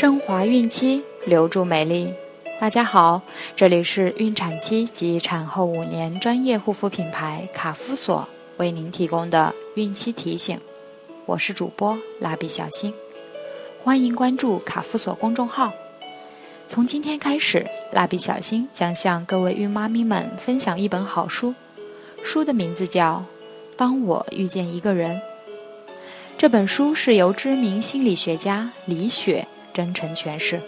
升华孕期，留住美丽。大家好，这里是孕产期及产后五年专业护肤品牌卡夫索为您提供的孕期提醒。我是主播蜡笔小新，欢迎关注卡夫索公众号。从今天开始，蜡笔小新将向各位孕妈咪们分享一本好书，书的名字叫《当我遇见一个人》。这本书是由知名心理学家李雪。真诚诠释，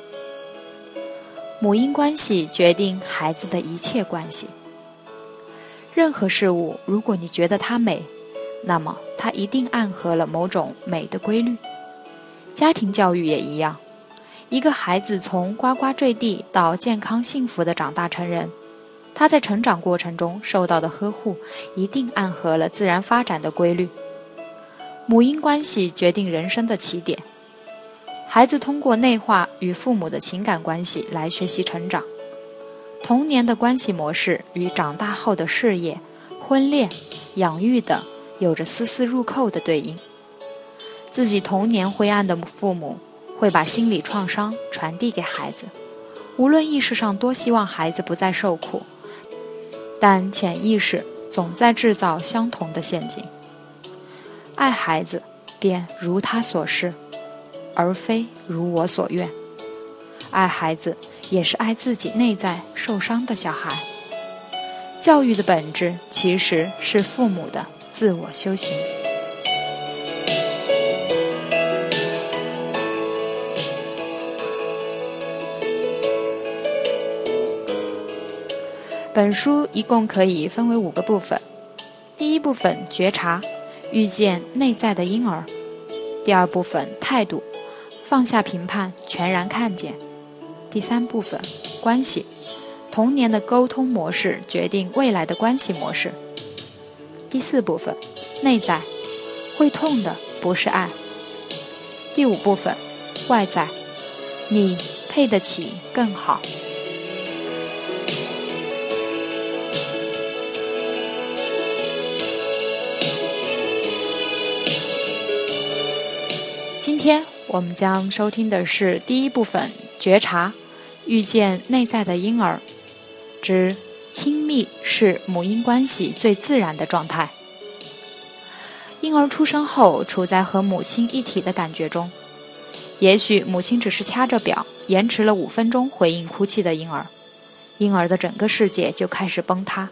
母婴关系决定孩子的一切关系。任何事物，如果你觉得它美，那么它一定暗合了某种美的规律。家庭教育也一样，一个孩子从呱呱坠地到健康幸福的长大成人，他在成长过程中受到的呵护，一定暗合了自然发展的规律。母婴关系决定人生的起点。孩子通过内化与父母的情感关系来学习成长，童年的关系模式与长大后的事业、婚恋、养育等有着丝丝入扣的对应。自己童年灰暗的父母会把心理创伤传递给孩子，无论意识上多希望孩子不再受苦，但潜意识总在制造相同的陷阱。爱孩子，便如他所示。而非如我所愿。爱孩子，也是爱自己内在受伤的小孩。教育的本质其实是父母的自我修行。本书一共可以分为五个部分：第一部分觉察，遇见内在的婴儿；第二部分态度。放下评判，全然看见。第三部分，关系，童年的沟通模式决定未来的关系模式。第四部分，内在，会痛的不是爱。第五部分，外在，你配得起更好。今天。我们将收听的是第一部分觉察，遇见内在的婴儿之亲密是母婴关系最自然的状态。婴儿出生后，处在和母亲一体的感觉中，也许母亲只是掐着表，延迟了五分钟回应哭泣的婴儿，婴儿的整个世界就开始崩塌，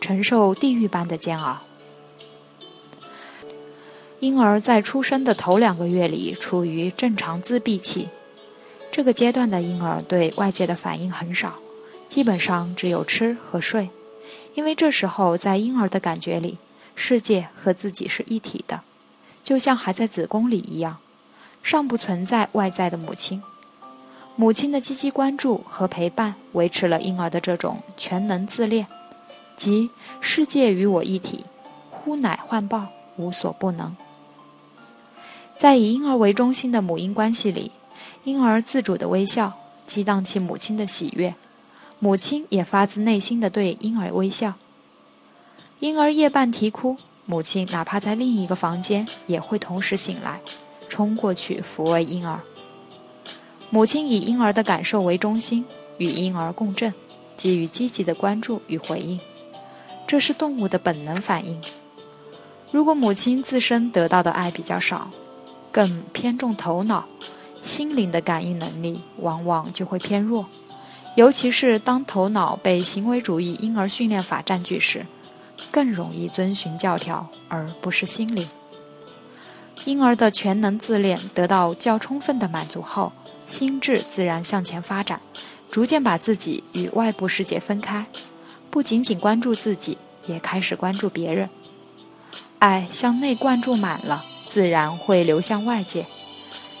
承受地狱般的煎熬。婴儿在出生的头两个月里处于正常自闭期，这个阶段的婴儿对外界的反应很少，基本上只有吃和睡，因为这时候在婴儿的感觉里，世界和自己是一体的，就像还在子宫里一样，尚不存在外在的母亲。母亲的积极关注和陪伴维持了婴儿的这种全能自恋，即世界与我一体，呼奶唤抱无所不能。在以婴儿为中心的母婴关系里，婴儿自主的微笑，激荡起母亲的喜悦，母亲也发自内心的对婴儿微笑。婴儿夜半啼哭，母亲哪怕在另一个房间，也会同时醒来，冲过去抚慰婴儿。母亲以婴儿的感受为中心，与婴儿共振，给予积极的关注与回应，这是动物的本能反应。如果母亲自身得到的爱比较少，更偏重头脑，心灵的感应能力往往就会偏弱，尤其是当头脑被行为主义婴儿训练法占据时，更容易遵循教条而不是心灵。婴儿的全能自恋得到较充分的满足后，心智自然向前发展，逐渐把自己与外部世界分开，不仅仅关注自己，也开始关注别人，爱向内灌注满了。自然会流向外界，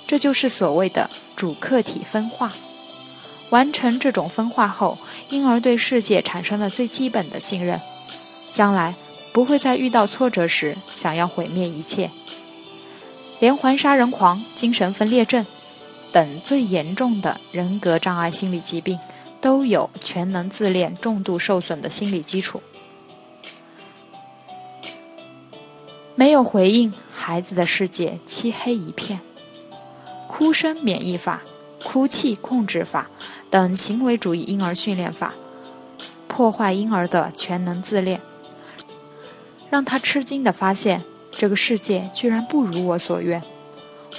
这就是所谓的主客体分化。完成这种分化后，婴儿对世界产生了最基本的信任，将来不会在遇到挫折时想要毁灭一切。连环杀人狂、精神分裂症等最严重的人格障碍心理疾病，都有全能自恋重度受损的心理基础。没有回应，孩子的世界漆黑一片。哭声免疫法，哭泣控制法等行为主义婴儿训练法，破坏婴儿的全能自恋，让他吃惊地发现这个世界居然不如我所愿。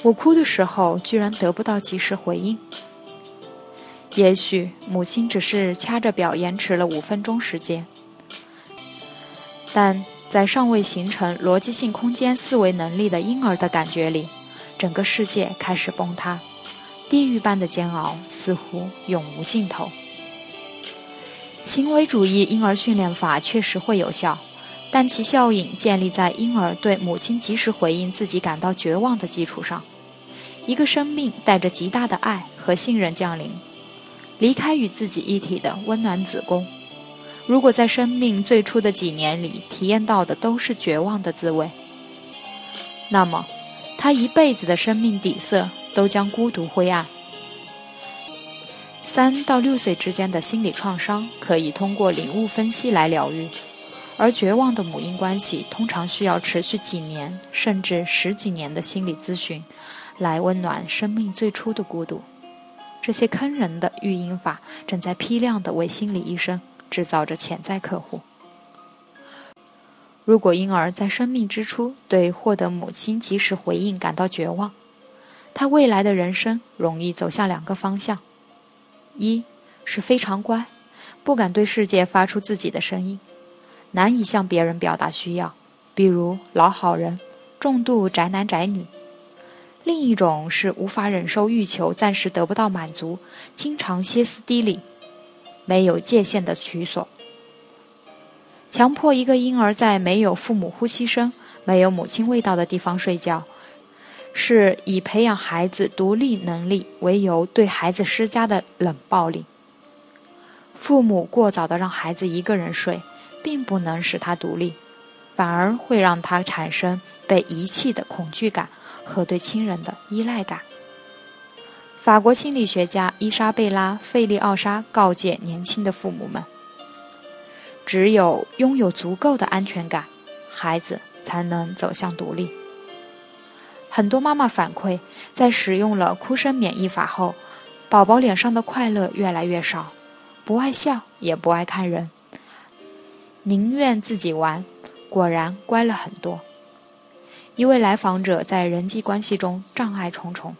我哭的时候居然得不到及时回应。也许母亲只是掐着表延迟了五分钟时间，但在尚未形成逻辑性空间思维能力的婴儿的感觉里，整个世界开始崩塌。地狱般的煎熬似乎永无尽头。行为主义婴儿训练法确实会有效，但其效应建立在婴儿对母亲及时回应自己感到绝望的基础上。一个生命带着极大的爱和信任降临，离开与自己一体的温暖子宫。如果在生命最初的几年里体验到的都是绝望的滋味，那么他一辈子的生命底色。都将孤独灰暗。三到六岁之间的心理创伤可以通过领悟分析来疗愈，而绝望的母婴关系通常需要持续几年甚至十几年的心理咨询，来温暖生命最初的孤独。这些坑人的育婴法正在批量的为心理医生制造着潜在客户。如果婴儿在生命之初对获得母亲及时回应感到绝望，他未来的人生容易走向两个方向：一是非常乖，不敢对世界发出自己的声音，难以向别人表达需要，比如老好人、重度宅男宅女；另一种是无法忍受欲求暂时得不到满足，经常歇斯底里，没有界限的取所。强迫一个婴儿在没有父母呼吸声、没有母亲味道的地方睡觉。是以培养孩子独立能力为由对孩子施加的冷暴力。父母过早的让孩子一个人睡，并不能使他独立，反而会让他产生被遗弃的恐惧感和对亲人的依赖感。法国心理学家伊莎贝拉·费利奥莎告诫年轻的父母们：只有拥有足够的安全感，孩子才能走向独立。很多妈妈反馈，在使用了哭声免疫法后，宝宝脸上的快乐越来越少，不爱笑，也不爱看人，宁愿自己玩。果然乖了很多。一位来访者在人际关系中障碍重重，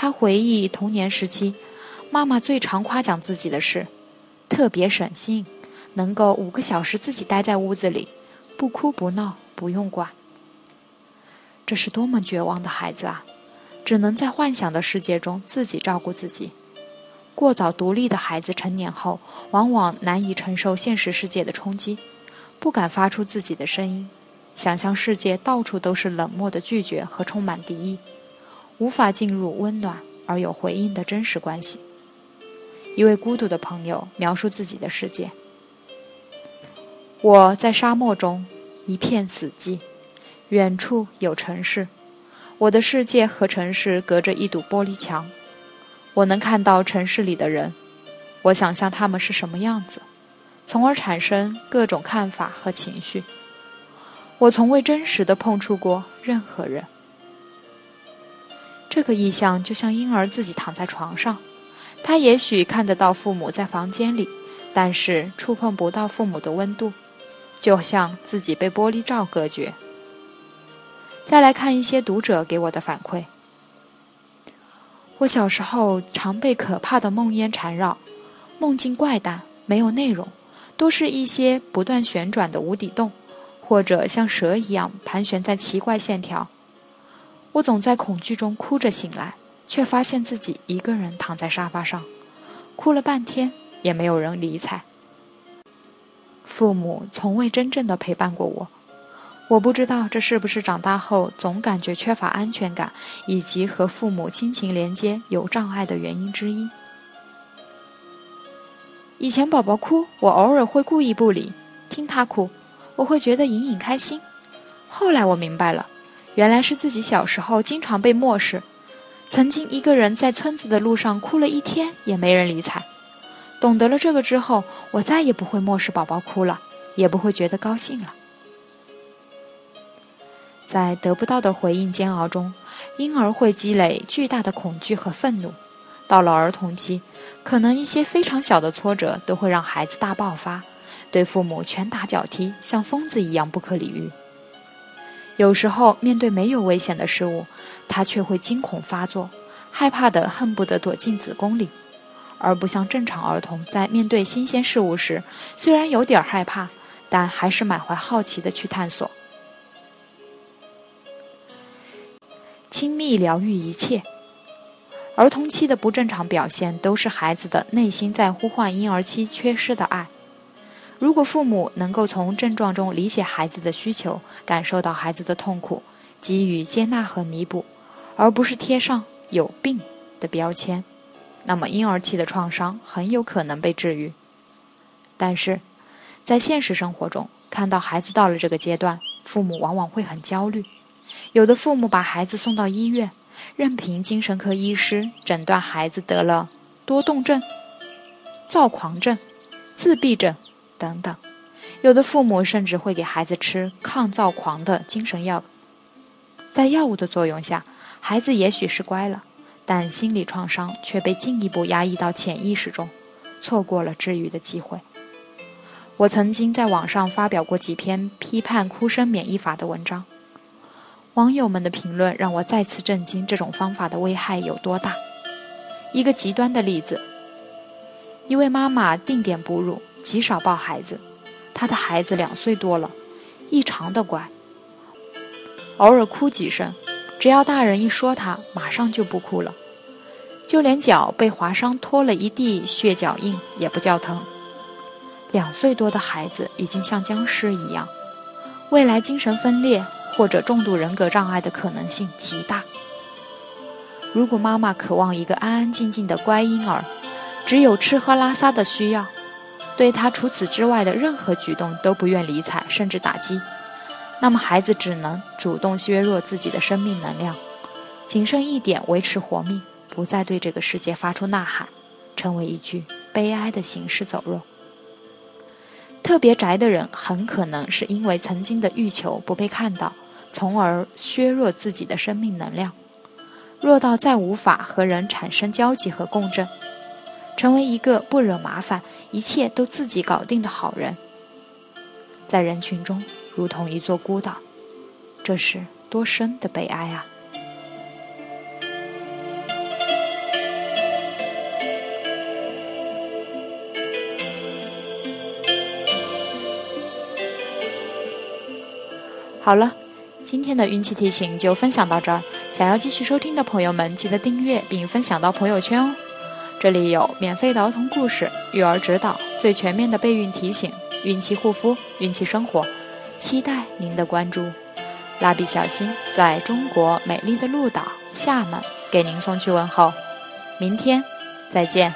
他回忆童年时期，妈妈最常夸奖自己的是特别省心，能够五个小时自己待在屋子里，不哭不闹，不用管。这是多么绝望的孩子啊！只能在幻想的世界中自己照顾自己。过早独立的孩子成年后，往往难以承受现实世界的冲击，不敢发出自己的声音，想象世界到处都是冷漠的拒绝和充满敌意，无法进入温暖而有回应的真实关系。一位孤独的朋友描述自己的世界：我在沙漠中，一片死寂。远处有城市，我的世界和城市隔着一堵玻璃墙。我能看到城市里的人，我想象他们是什么样子，从而产生各种看法和情绪。我从未真实的碰触过任何人。这个意象就像婴儿自己躺在床上，他也许看得到父母在房间里，但是触碰不到父母的温度，就像自己被玻璃罩隔绝。再来看一些读者给我的反馈。我小时候常被可怕的梦魇缠绕，梦境怪诞，没有内容，都是一些不断旋转的无底洞，或者像蛇一样盘旋在奇怪线条。我总在恐惧中哭着醒来，却发现自己一个人躺在沙发上，哭了半天也没有人理睬。父母从未真正的陪伴过我。我不知道这是不是长大后总感觉缺乏安全感，以及和父母亲情连接有障碍的原因之一。以前宝宝哭，我偶尔会故意不理，听他哭，我会觉得隐隐开心。后来我明白了，原来是自己小时候经常被漠视，曾经一个人在村子的路上哭了一天也没人理睬。懂得了这个之后，我再也不会漠视宝宝哭了，也不会觉得高兴了。在得不到的回应煎熬中，婴儿会积累巨大的恐惧和愤怒，到了儿童期，可能一些非常小的挫折都会让孩子大爆发，对父母拳打脚踢，像疯子一样不可理喻。有时候面对没有危险的事物，他却会惊恐发作，害怕的恨不得躲进子宫里，而不像正常儿童在面对新鲜事物时，虽然有点害怕，但还是满怀好奇的去探索。亲密疗愈一切。儿童期的不正常表现，都是孩子的内心在呼唤婴儿期缺失的爱。如果父母能够从症状中理解孩子的需求，感受到孩子的痛苦，给予接纳和弥补，而不是贴上“有病”的标签，那么婴儿期的创伤很有可能被治愈。但是，在现实生活中，看到孩子到了这个阶段，父母往往会很焦虑。有的父母把孩子送到医院，任凭精神科医师诊断孩子得了多动症、躁狂症、自闭症等等。有的父母甚至会给孩子吃抗躁狂的精神药。在药物的作用下，孩子也许是乖了，但心理创伤却被进一步压抑到潜意识中，错过了治愈的机会。我曾经在网上发表过几篇批判哭声免疫法的文章。网友们的评论让我再次震惊，这种方法的危害有多大？一个极端的例子：一位妈妈定点哺乳，极少抱孩子，他的孩子两岁多了，异常的乖，偶尔哭几声，只要大人一说他，马上就不哭了，就连脚被划伤拖了一地血脚印也不叫疼。两岁多的孩子已经像僵尸一样，未来精神分裂。或者重度人格障碍的可能性极大。如果妈妈渴望一个安安静静的乖婴儿，只有吃喝拉撒的需要，对他除此之外的任何举动都不愿理睬，甚至打击，那么孩子只能主动削弱自己的生命能量，仅剩一点维持活命，不再对这个世界发出呐喊，成为一具悲哀的行尸走肉。特别宅的人很可能是因为曾经的欲求不被看到。从而削弱自己的生命能量，弱到再无法和人产生交集和共振，成为一个不惹麻烦、一切都自己搞定的好人，在人群中如同一座孤岛，这是多深的悲哀啊！好了。今天的运气提醒就分享到这儿，想要继续收听的朋友们，记得订阅并分享到朋友圈哦。这里有免费的儿童故事、育儿指导、最全面的备孕提醒、孕期护肤、孕期生活，期待您的关注。蜡笔小新在中国美丽的鹭岛厦门给您送去问候，明天再见。